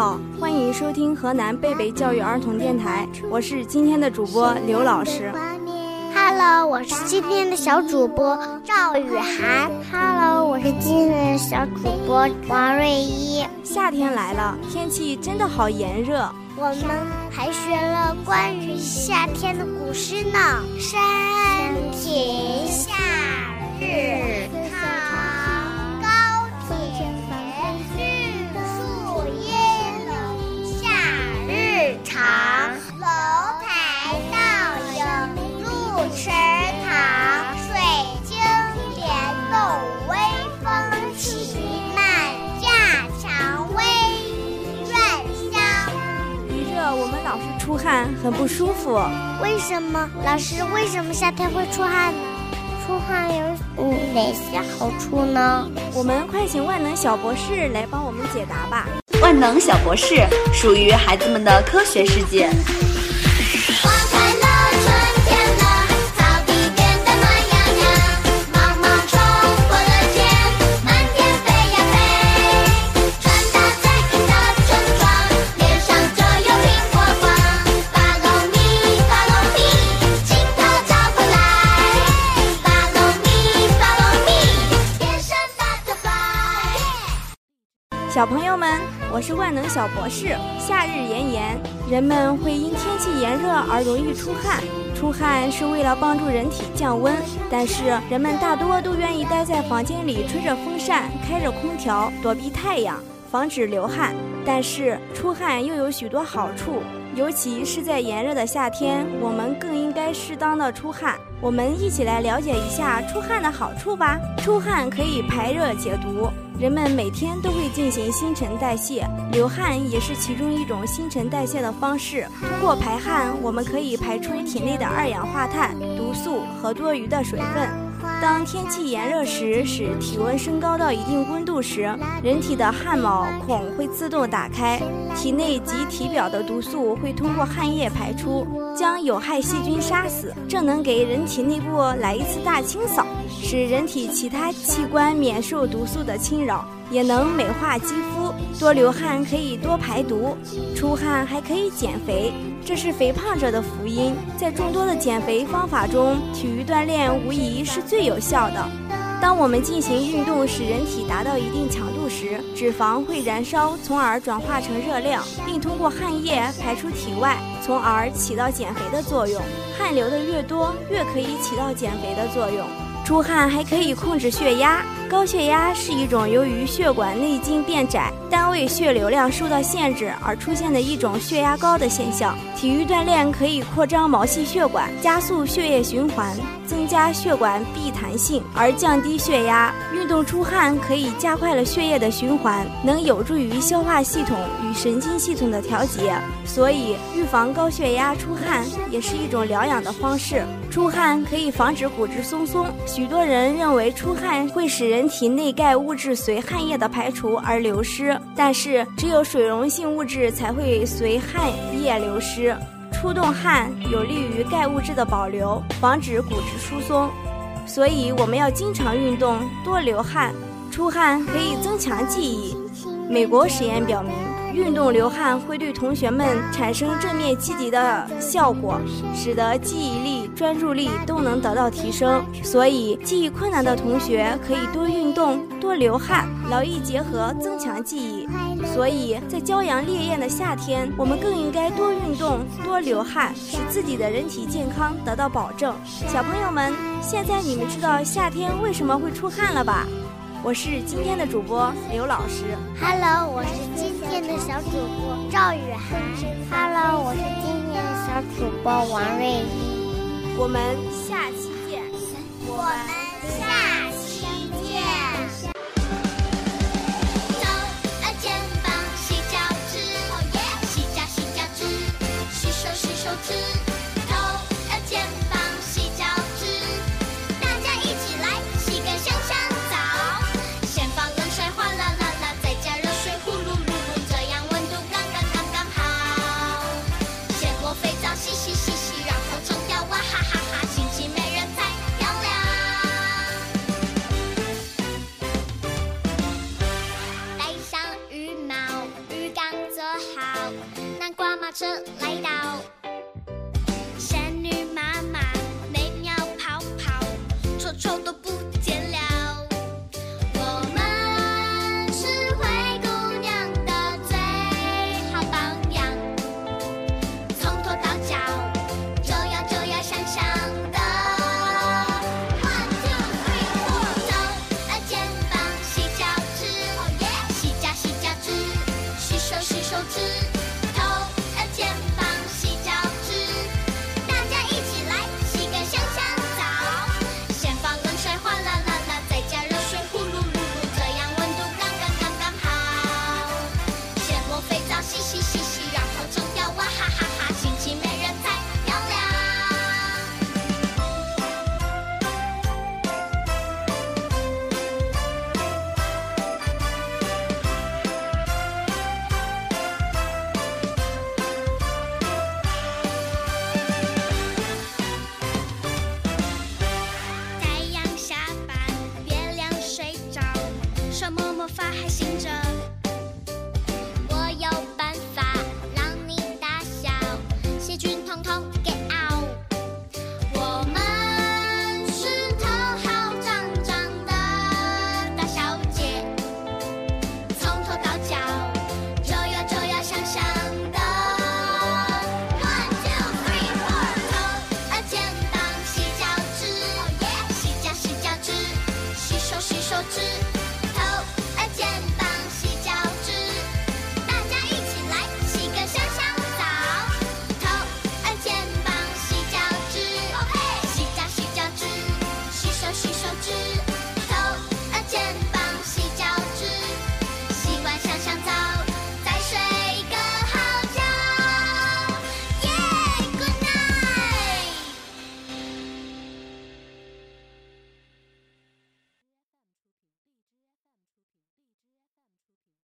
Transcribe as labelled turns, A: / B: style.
A: 好，欢迎收听河南贝贝教育儿童电台，我是今天的主播刘老师。
B: Hello，我是今天的小主播赵雨涵。
C: Hello，我是今天的小主播王瑞一。
A: 夏天来了，天气真的好炎热，
B: 我们还学了关于夏天的古诗呢。山亭夏
A: 很不舒服。
B: 为什么老师？为什么夏天会出汗呢？
C: 出汗有嗯哪些好处呢？
A: 我们快请万能小博士来帮我们解答吧。
D: 万能小博士属于孩子们的科学世界。
A: 小朋友们，我是万能小博士。夏日炎炎，人们会因天气炎热而容易出汗。出汗是为了帮助人体降温，但是人们大多都愿意待在房间里，吹着风扇，开着空调，躲避太阳，防止流汗。但是出汗又有许多好处，尤其是在炎热的夏天，我们更应该适当的出汗。我们一起来了解一下出汗的好处吧。出汗可以排热解毒。人们每天都会进行新陈代谢，流汗也是其中一种新陈代谢的方式。通过排汗，我们可以排出体内的二氧化碳、毒素和多余的水分。当天气炎热时，使体温升高到一定温度时，人体的汗毛孔会自动打开，体内及体表的毒素会通过汗液排出，将有害细菌杀死。这能给人体内部来一次大清扫，使人体其他器官免受毒素的侵扰，也能美化肌肤。多流汗可以多排毒，出汗还可以减肥。这是肥胖者的福音。在众多的减肥方法中，体育锻炼无疑是最有效的。当我们进行运动，使人体达到一定强度时，脂肪会燃烧，从而转化成热量，并通过汗液排出体外，从而起到减肥的作用。汗流的越多，越可以起到减肥的作用。出汗还可以控制血压。高血压是一种由于血管内径变窄，单位血流量受到限制而出现的一种血压高的现象。体育锻炼可以扩张毛细血管，加速血液循环，增加血管壁弹性，而降低血压。运动出汗可以加快了血液的循环，能有助于消化系统与神经系统的调节。所以，预防高血压出汗也是一种疗养的方式。出汗可以防止骨质疏松。许多人认为出汗会使人人体内钙物质随汗液的排除而流失，但是只有水溶性物质才会随汗液流失。出动汗有利于钙物质的保留，防止骨质疏松。所以我们要经常运动，多流汗。出汗可以增强记忆。美国实验表明，运动流汗会对同学们产生正面积极的效果，使得记忆力、专注力都能得到提升。所以，记忆困难的同学可以多运动、多流汗，劳逸结合，增强记忆。所以在骄阳烈焰的夏天，我们更应该多运动、多流汗，使自己的人体健康得到保证。小朋友们，现在你们知道夏天为什么会出汗了吧？我是今天的主播刘老师。
B: Hello，我是今天的小主播赵雨涵。
C: Hello，我是今天的小主播王瑞一。
A: 我们下期见。
B: 我们
D: 车来到。